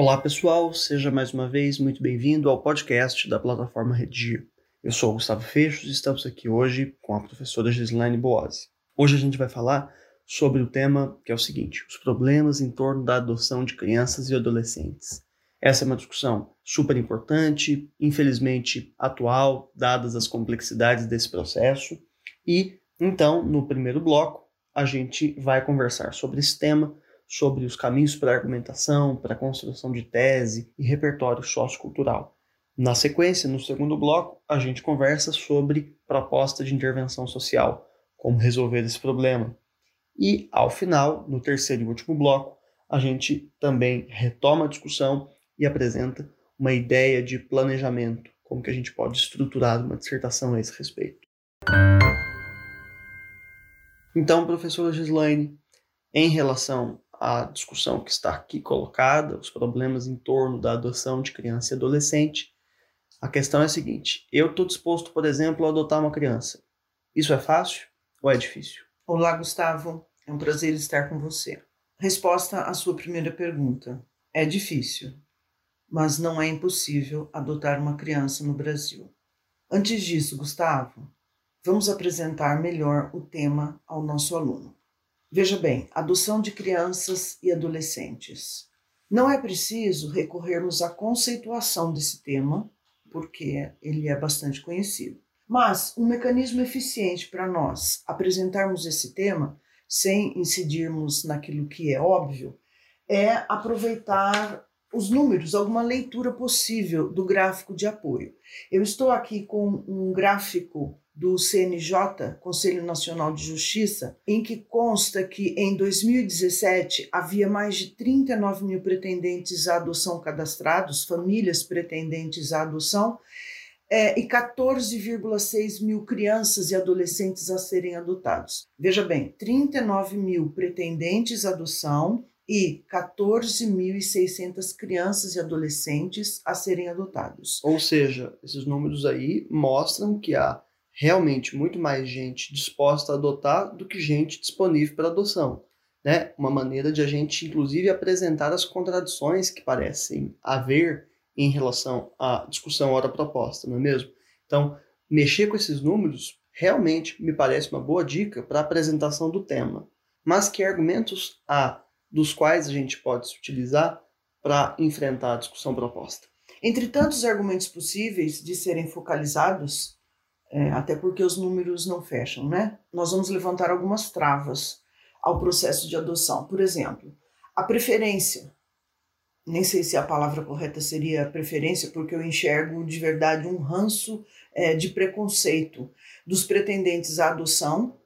Olá pessoal, seja mais uma vez muito bem-vindo ao podcast da plataforma Redir. Eu sou Gustavo Fechos e estamos aqui hoje com a professora Gislaine Boazzi. Hoje a gente vai falar sobre o tema que é o seguinte: os problemas em torno da adoção de crianças e adolescentes. Essa é uma discussão super importante, infelizmente atual, dadas as complexidades desse processo. E então, no primeiro bloco, a gente vai conversar sobre esse tema, sobre os caminhos para argumentação, para construção de tese e repertório sociocultural. Na sequência, no segundo bloco, a gente conversa sobre proposta de intervenção social, como resolver esse problema. E, ao final, no terceiro e último bloco, a gente também retoma a discussão e apresenta uma ideia de planejamento, como que a gente pode estruturar uma dissertação a esse respeito. Então, professora Gislaine, em relação à discussão que está aqui colocada, os problemas em torno da adoção de criança e adolescente, a questão é a seguinte: eu estou disposto, por exemplo, a adotar uma criança. Isso é fácil ou é difícil? Olá, Gustavo. É um prazer estar com você. Resposta à sua primeira pergunta: é difícil, mas não é impossível adotar uma criança no Brasil. Antes disso, Gustavo, vamos apresentar melhor o tema ao nosso aluno. Veja bem, adoção de crianças e adolescentes. Não é preciso recorrermos à conceituação desse tema, porque ele é bastante conhecido. Mas um mecanismo eficiente para nós apresentarmos esse tema sem incidirmos naquilo que é óbvio é aproveitar os números, alguma leitura possível do gráfico de apoio. Eu estou aqui com um gráfico do CNJ, Conselho Nacional de Justiça, em que consta que em 2017 havia mais de 39 mil pretendentes à adoção cadastrados, famílias pretendentes à adoção, é, e 14,6 mil crianças e adolescentes a serem adotados. Veja bem, 39 mil pretendentes à adoção e 14.600 crianças e adolescentes a serem adotados. Ou seja, esses números aí mostram que há realmente muito mais gente disposta a adotar do que gente disponível para adoção. Né? Uma maneira de a gente, inclusive, apresentar as contradições que parecem haver em relação à discussão hora proposta, não é mesmo? Então, mexer com esses números realmente me parece uma boa dica para a apresentação do tema. Mas que argumentos há dos quais a gente pode se utilizar para enfrentar a discussão proposta? Entre tantos argumentos possíveis de serem focalizados, é, até porque os números não fecham, né? Nós vamos levantar algumas travas ao processo de adoção. Por exemplo, a preferência. Nem sei se a palavra correta seria preferência, porque eu enxergo de verdade um ranço é, de preconceito dos pretendentes à adoção,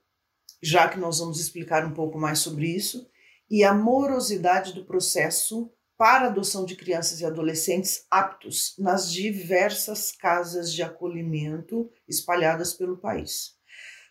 já que nós vamos explicar um pouco mais sobre isso, e a morosidade do processo para adoção de crianças e adolescentes aptos nas diversas casas de acolhimento espalhadas pelo país.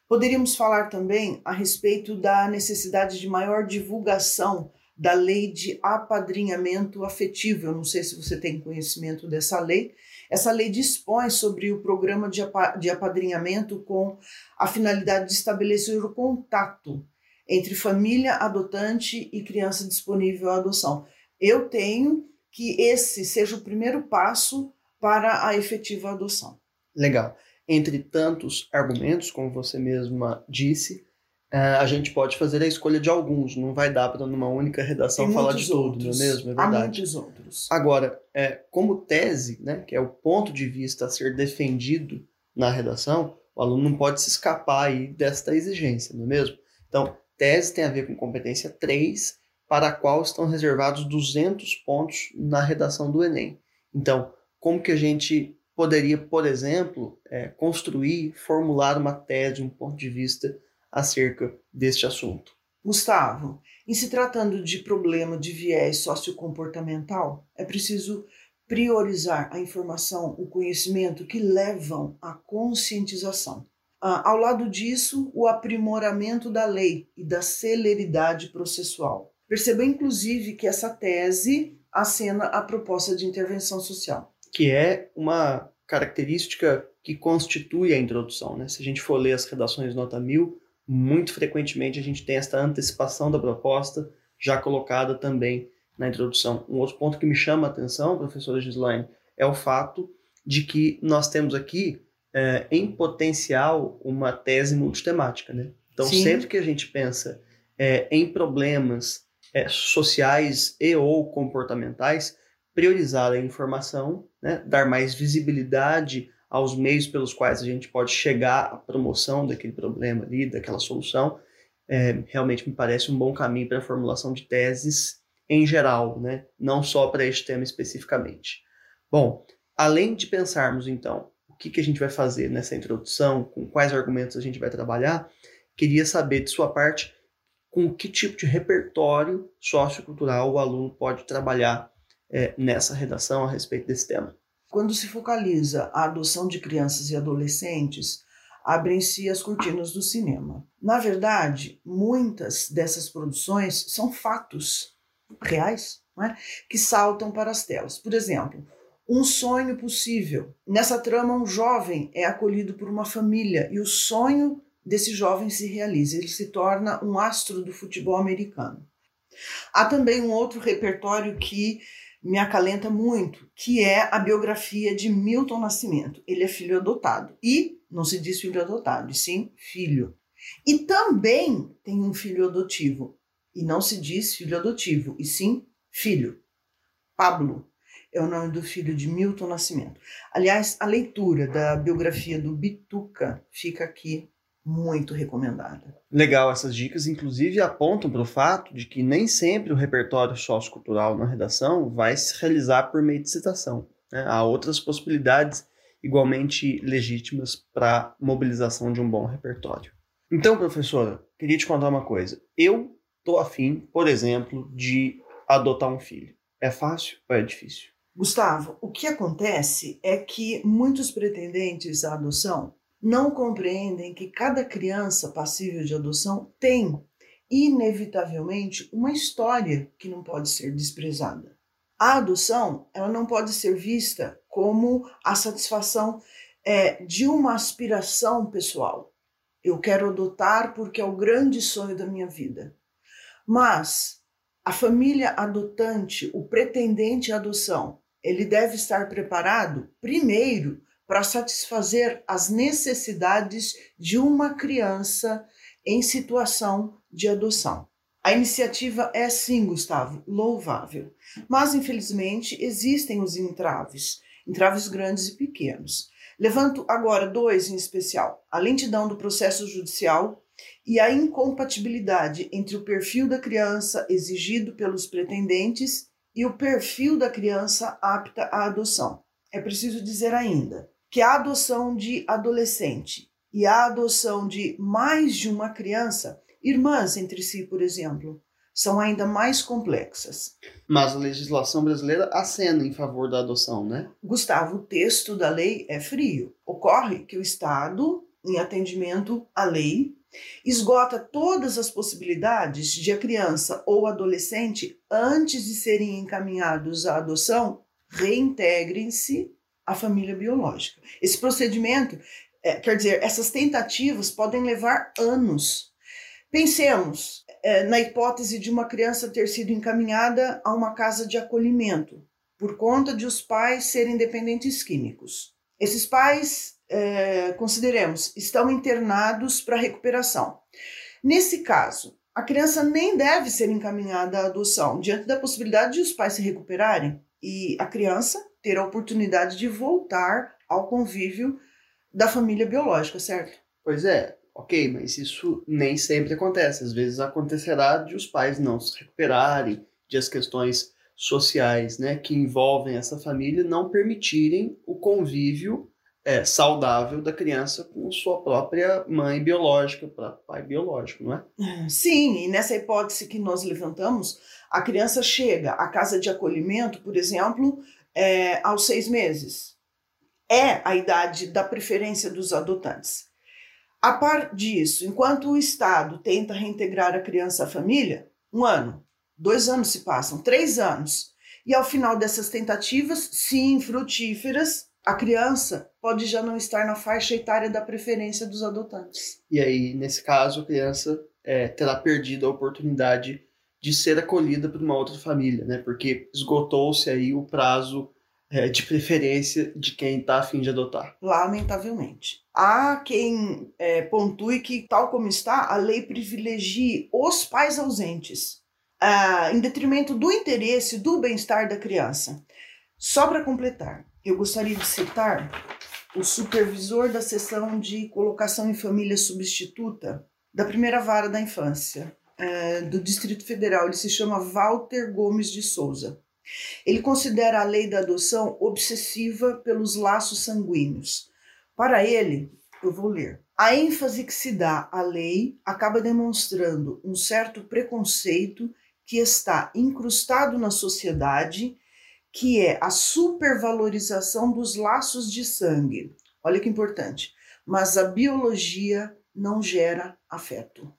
Poderíamos falar também a respeito da necessidade de maior divulgação da lei de apadrinhamento afetivo. Eu não sei se você tem conhecimento dessa lei. Essa lei dispõe sobre o programa de apadrinhamento com a finalidade de estabelecer o contato entre família adotante e criança disponível à adoção. Eu tenho que esse seja o primeiro passo para a efetiva adoção. Legal. Entre tantos argumentos, como você mesma disse, eh, a gente pode fazer a escolha de alguns, não vai dar para numa única redação Tem falar de tudo, não é mesmo? É verdade. Há muitos outros. Agora, é, como tese, né, que é o ponto de vista a ser defendido na redação, o aluno não pode se escapar aí desta exigência, não é mesmo? Então, tese tem a ver com competência 3, para a qual estão reservados 200 pontos na redação do Enem. Então, como que a gente poderia, por exemplo, é, construir, formular uma tese, um ponto de vista acerca deste assunto? Gustavo, em se tratando de problema de viés sociocomportamental, é preciso priorizar a informação, o conhecimento que levam à conscientização. Ah, ao lado disso, o aprimoramento da lei e da celeridade processual. Perceba, inclusive, que essa tese acena a proposta de intervenção social. Que é uma característica que constitui a introdução. Né? Se a gente for ler as redações nota 1000, muito frequentemente a gente tem esta antecipação da proposta já colocada também na introdução. Um outro ponto que me chama a atenção, professora Gislaine, é o fato de que nós temos aqui, é, em potencial, uma tese multitemática. Né? Então, Sim. sempre que a gente pensa é, em problemas é, sociais e ou comportamentais, priorizar a informação, né? dar mais visibilidade aos meios pelos quais a gente pode chegar à promoção daquele problema ali, daquela solução, é, realmente me parece um bom caminho para a formulação de teses em geral, né? não só para este tema especificamente. Bom, além de pensarmos então que, que a gente vai fazer nessa introdução, com quais argumentos a gente vai trabalhar, queria saber de sua parte com que tipo de repertório sociocultural o aluno pode trabalhar é, nessa redação a respeito desse tema. Quando se focaliza a adoção de crianças e adolescentes, abrem-se as cortinas do cinema. Na verdade, muitas dessas produções são fatos reais é? que saltam para as telas. Por exemplo, um sonho possível. Nessa trama, um jovem é acolhido por uma família e o sonho desse jovem se realiza. Ele se torna um astro do futebol americano. Há também um outro repertório que me acalenta muito, que é a biografia de Milton Nascimento. Ele é filho adotado e não se diz filho adotado, e sim filho. E também tem um filho adotivo, e não se diz filho adotivo, e sim filho. Pablo é o nome do filho de Milton Nascimento. Aliás, a leitura da biografia do Bituca fica aqui muito recomendada. Legal, essas dicas inclusive apontam para o fato de que nem sempre o repertório sociocultural na redação vai se realizar por meio de citação. Né? Há outras possibilidades igualmente legítimas para mobilização de um bom repertório. Então, professora, queria te contar uma coisa. Eu tô afim, por exemplo, de adotar um filho. É fácil ou é difícil? Gustavo, o que acontece é que muitos pretendentes à adoção não compreendem que cada criança passível de adoção tem, inevitavelmente, uma história que não pode ser desprezada. A adoção ela não pode ser vista como a satisfação é, de uma aspiração pessoal. Eu quero adotar porque é o grande sonho da minha vida. Mas a família adotante, o pretendente à adoção, ele deve estar preparado, primeiro, para satisfazer as necessidades de uma criança em situação de adoção. A iniciativa é sim, Gustavo, louvável, mas infelizmente existem os entraves, entraves grandes e pequenos. Levanto agora dois em especial: a lentidão do processo judicial e a incompatibilidade entre o perfil da criança exigido pelos pretendentes e o perfil da criança apta à adoção. É preciso dizer ainda que a adoção de adolescente e a adoção de mais de uma criança, irmãs entre si, por exemplo, são ainda mais complexas. Mas a legislação brasileira acena em favor da adoção, né? Gustavo, o texto da lei é frio. Ocorre que o Estado, em atendimento à lei, esgota todas as possibilidades de a criança ou adolescente, antes de serem encaminhados à adoção, reintegrem-se à família biológica. Esse procedimento, é, quer dizer, essas tentativas podem levar anos. Pensemos é, na hipótese de uma criança ter sido encaminhada a uma casa de acolhimento por conta de os pais serem dependentes químicos. Esses pais é, consideremos, estão internados para recuperação. Nesse caso, a criança nem deve ser encaminhada à adoção, diante da possibilidade de os pais se recuperarem e a criança ter a oportunidade de voltar ao convívio da família biológica, certo? Pois é, ok, mas isso nem sempre acontece. Às vezes acontecerá de os pais não se recuperarem, de as questões sociais né, que envolvem essa família não permitirem o convívio é, saudável da criança com sua própria mãe biológica, pai biológico, não é? Sim, e nessa hipótese que nós levantamos, a criança chega à casa de acolhimento, por exemplo, é, aos seis meses. É a idade da preferência dos adotantes. A par disso, enquanto o Estado tenta reintegrar a criança à família, um ano, dois anos se passam, três anos, e ao final dessas tentativas, sim, frutíferas, a criança pode já não estar na faixa etária da preferência dos adotantes. E aí, nesse caso, a criança é, terá perdido a oportunidade de ser acolhida por uma outra família, né? Porque esgotou-se aí o prazo é, de preferência de quem está a fim de adotar. Lamentavelmente. Há quem é, pontue que, tal como está, a lei privilegie os pais ausentes, ah, em detrimento do interesse do bem-estar da criança. Só para completar, eu gostaria de citar o supervisor da seção de colocação em família substituta da primeira vara da infância, é, do Distrito Federal. Ele se chama Walter Gomes de Souza. Ele considera a lei da adoção obsessiva pelos laços sanguíneos. Para ele, eu vou ler. A ênfase que se dá à lei acaba demonstrando um certo preconceito que está incrustado na sociedade, que é a supervalorização dos laços de sangue. Olha que importante. Mas a biologia não gera afeto.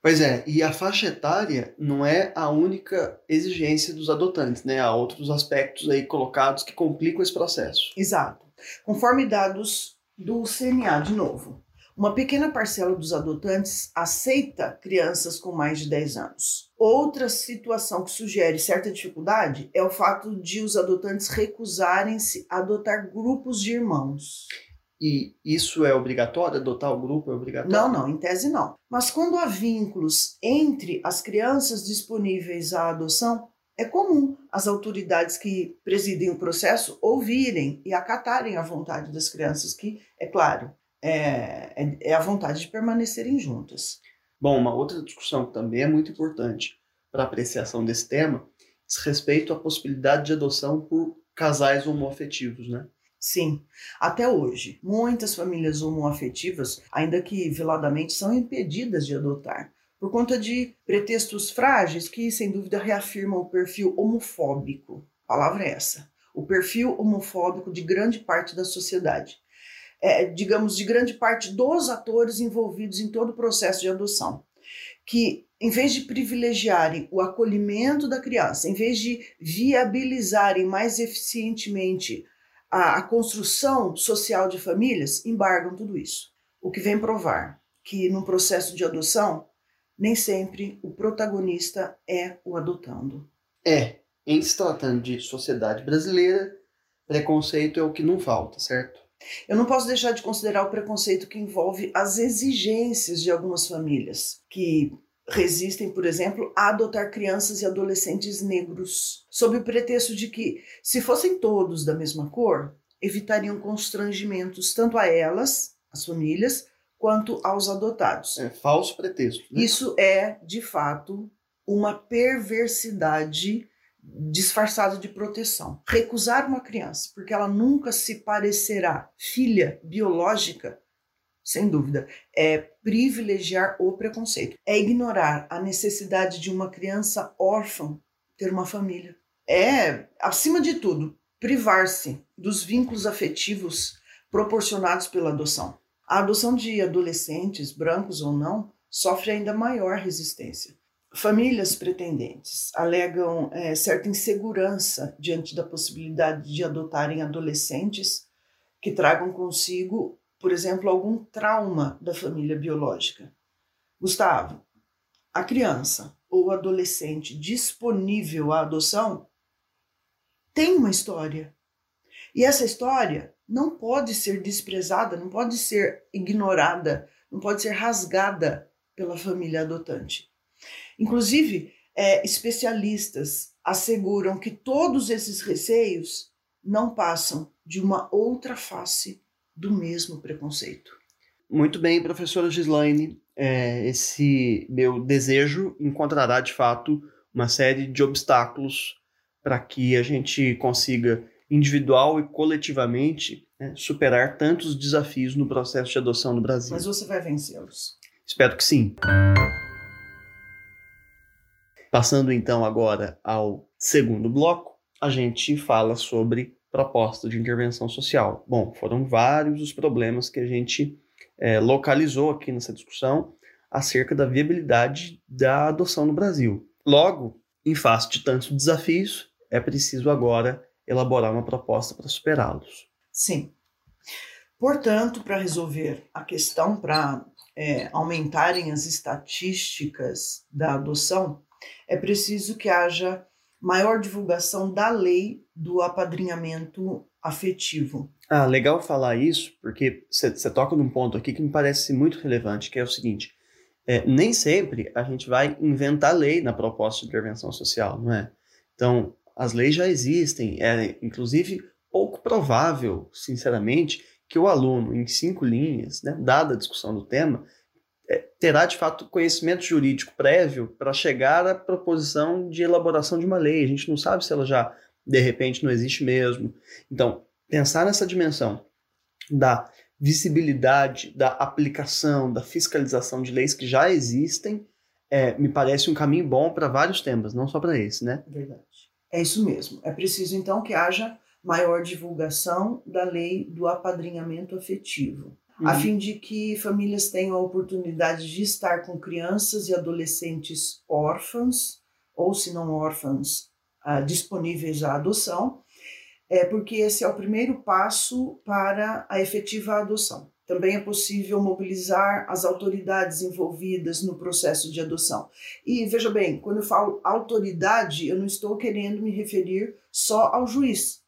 Pois é, e a faixa etária não é a única exigência dos adotantes, né? Há outros aspectos aí colocados que complicam esse processo. Exato. Conforme dados do CNA, de novo, uma pequena parcela dos adotantes aceita crianças com mais de 10 anos. Outra situação que sugere certa dificuldade é o fato de os adotantes recusarem-se a adotar grupos de irmãos. E isso é obrigatório? Adotar o grupo é obrigatório? Não, não, em tese não. Mas quando há vínculos entre as crianças disponíveis à adoção, é comum as autoridades que presidem o processo ouvirem e acatarem a vontade das crianças, que, é claro, é, é, é a vontade de permanecerem juntas. Bom, uma outra discussão que também é muito importante para a apreciação desse tema diz respeito à possibilidade de adoção por casais homoafetivos, né? Sim, até hoje, muitas famílias homoafetivas, ainda que veladamente, são impedidas de adotar, por conta de pretextos frágeis que, sem dúvida, reafirmam o perfil homofóbico. A palavra é essa. O perfil homofóbico de grande parte da sociedade. É, digamos, de grande parte dos atores envolvidos em todo o processo de adoção. Que, em vez de privilegiarem o acolhimento da criança, em vez de viabilizarem mais eficientemente a, a construção social de famílias embargam tudo isso. O que vem provar que num processo de adoção, nem sempre o protagonista é o adotando. É, em se tratando de sociedade brasileira, preconceito é o que não falta, certo? Eu não posso deixar de considerar o preconceito que envolve as exigências de algumas famílias, que resistem, por exemplo, a adotar crianças e adolescentes negros, sob o pretexto de que, se fossem todos da mesma cor, evitariam constrangimentos tanto a elas, as famílias, quanto aos adotados. É falso pretexto. Né? Isso é, de fato, uma perversidade disfarçada de proteção. Recusar uma criança porque ela nunca se parecerá filha biológica sem dúvida, é privilegiar o preconceito, é ignorar a necessidade de uma criança órfã ter uma família. É, acima de tudo, privar-se dos vínculos afetivos proporcionados pela adoção. A adoção de adolescentes, brancos ou não, sofre ainda maior resistência. Famílias pretendentes alegam é, certa insegurança diante da possibilidade de adotarem adolescentes que tragam consigo por exemplo, algum trauma da família biológica. Gustavo, a criança ou adolescente disponível à adoção tem uma história. E essa história não pode ser desprezada, não pode ser ignorada, não pode ser rasgada pela família adotante. Inclusive, é, especialistas asseguram que todos esses receios não passam de uma outra face do mesmo preconceito. Muito bem, professora Gislaine. É, esse meu desejo encontrará de fato uma série de obstáculos para que a gente consiga, individual e coletivamente, né, superar tantos desafios no processo de adoção no Brasil. Mas você vai vencê-los. Espero que sim. Passando então agora ao segundo bloco, a gente fala sobre proposta de intervenção social. Bom, foram vários os problemas que a gente é, localizou aqui nessa discussão acerca da viabilidade da adoção no Brasil. Logo, em face de tantos desafios, é preciso agora elaborar uma proposta para superá-los. Sim. Portanto, para resolver a questão, para é, aumentarem as estatísticas da adoção, é preciso que haja maior divulgação da lei do apadrinhamento afetivo. Ah, legal falar isso, porque você toca num ponto aqui que me parece muito relevante, que é o seguinte: é, nem sempre a gente vai inventar lei na proposta de intervenção social, não é? Então, as leis já existem, é inclusive pouco provável, sinceramente, que o aluno, em cinco linhas, né, dada a discussão do tema, terá de fato conhecimento jurídico prévio para chegar à proposição de elaboração de uma lei. A gente não sabe se ela já, de repente, não existe mesmo. Então, pensar nessa dimensão da visibilidade, da aplicação, da fiscalização de leis que já existem, é, me parece um caminho bom para vários temas, não só para esse, né? Verdade. É isso mesmo. É preciso, então, que haja maior divulgação da lei do apadrinhamento afetivo, uhum. a fim de que famílias tenham a oportunidade de estar com crianças e adolescentes órfãs, ou se não órfãs, ah, disponíveis à adoção, é porque esse é o primeiro passo para a efetiva adoção. Também é possível mobilizar as autoridades envolvidas no processo de adoção. E veja bem, quando eu falo autoridade, eu não estou querendo me referir só ao juiz,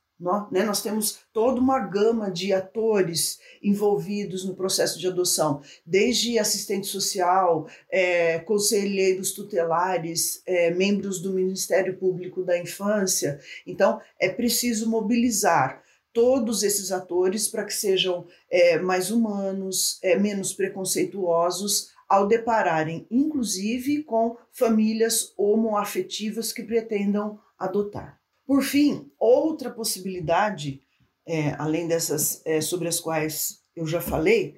né? Nós temos toda uma gama de atores envolvidos no processo de adoção, desde assistente social, é, conselheiros tutelares, é, membros do Ministério Público da Infância. Então, é preciso mobilizar todos esses atores para que sejam é, mais humanos, é, menos preconceituosos, ao depararem, inclusive, com famílias homoafetivas que pretendam adotar. Por fim, outra possibilidade, é, além dessas é, sobre as quais eu já falei,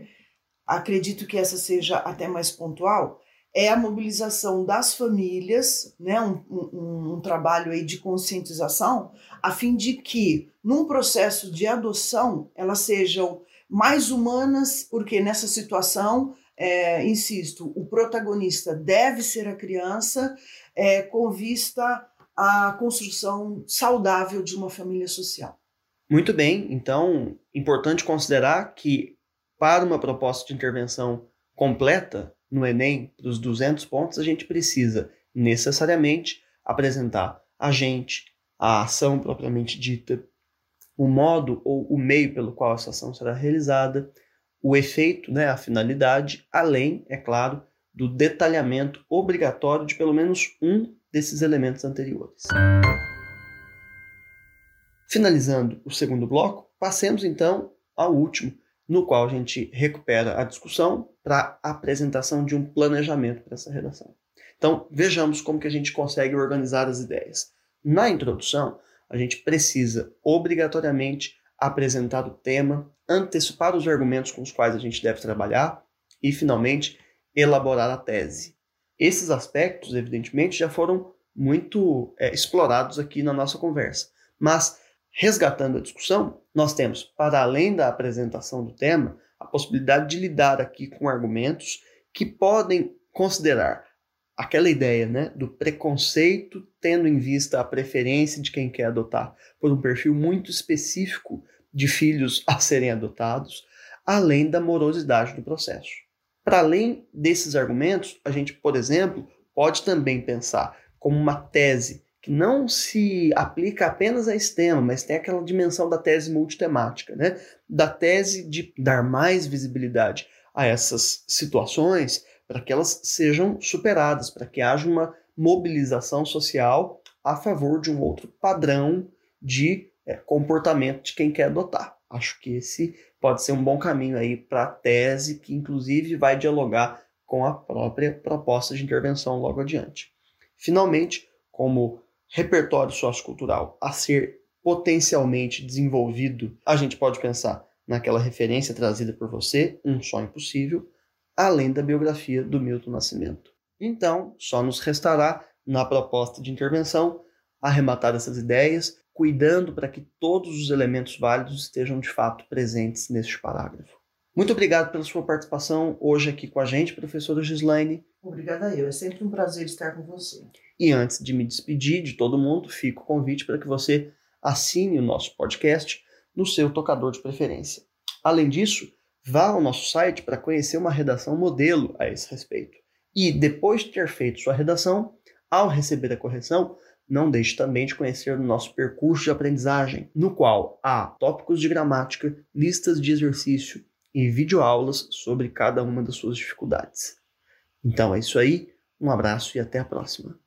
acredito que essa seja até mais pontual, é a mobilização das famílias, né, um, um, um, trabalho aí de conscientização, a fim de que, num processo de adoção, elas sejam mais humanas, porque nessa situação, é, insisto, o protagonista deve ser a criança, é, com vista a construção saudável de uma família social. Muito bem, então, importante considerar que para uma proposta de intervenção completa no Enem, dos 200 pontos, a gente precisa necessariamente apresentar a gente, a ação propriamente dita, o modo ou o meio pelo qual essa ação será realizada, o efeito, né, a finalidade, além, é claro, do detalhamento obrigatório de pelo menos um desses elementos anteriores. Finalizando o segundo bloco, passemos então ao último, no qual a gente recupera a discussão para a apresentação de um planejamento para essa redação. Então, vejamos como que a gente consegue organizar as ideias. Na introdução, a gente precisa obrigatoriamente apresentar o tema, antecipar os argumentos com os quais a gente deve trabalhar e, finalmente, elaborar a tese. Esses aspectos, evidentemente, já foram muito é, explorados aqui na nossa conversa. Mas, resgatando a discussão, nós temos, para além da apresentação do tema, a possibilidade de lidar aqui com argumentos que podem considerar aquela ideia né, do preconceito, tendo em vista a preferência de quem quer adotar por um perfil muito específico de filhos a serem adotados, além da morosidade do processo. Para além desses argumentos, a gente, por exemplo, pode também pensar como uma tese que não se aplica apenas a esse tema, mas tem aquela dimensão da tese multitemática, né? da tese de dar mais visibilidade a essas situações para que elas sejam superadas, para que haja uma mobilização social a favor de um outro padrão de é, comportamento de quem quer adotar. Acho que esse pode ser um bom caminho aí para a tese, que inclusive vai dialogar com a própria proposta de intervenção logo adiante. Finalmente, como repertório sociocultural a ser potencialmente desenvolvido, a gente pode pensar naquela referência trazida por você, Um Sonho Possível, além da biografia do Milton Nascimento. Então, só nos restará, na proposta de intervenção, arrematar essas ideias, cuidando para que todos os elementos válidos estejam de fato presentes neste parágrafo. Muito obrigado pela sua participação hoje aqui com a gente, professora Gislaine. Obrigada eu, é sempre um prazer estar com você. E antes de me despedir de todo mundo, fica o convite para que você assine o nosso podcast no seu tocador de preferência. Além disso, vá ao nosso site para conhecer uma redação modelo a esse respeito. E depois de ter feito sua redação, Ao receber a correção, não deixe também de conhecer o nosso percurso de aprendizagem, no qual há tópicos de gramática, listas de exercício e videoaulas sobre cada uma das suas dificuldades. Então é isso aí, um abraço e até a próxima.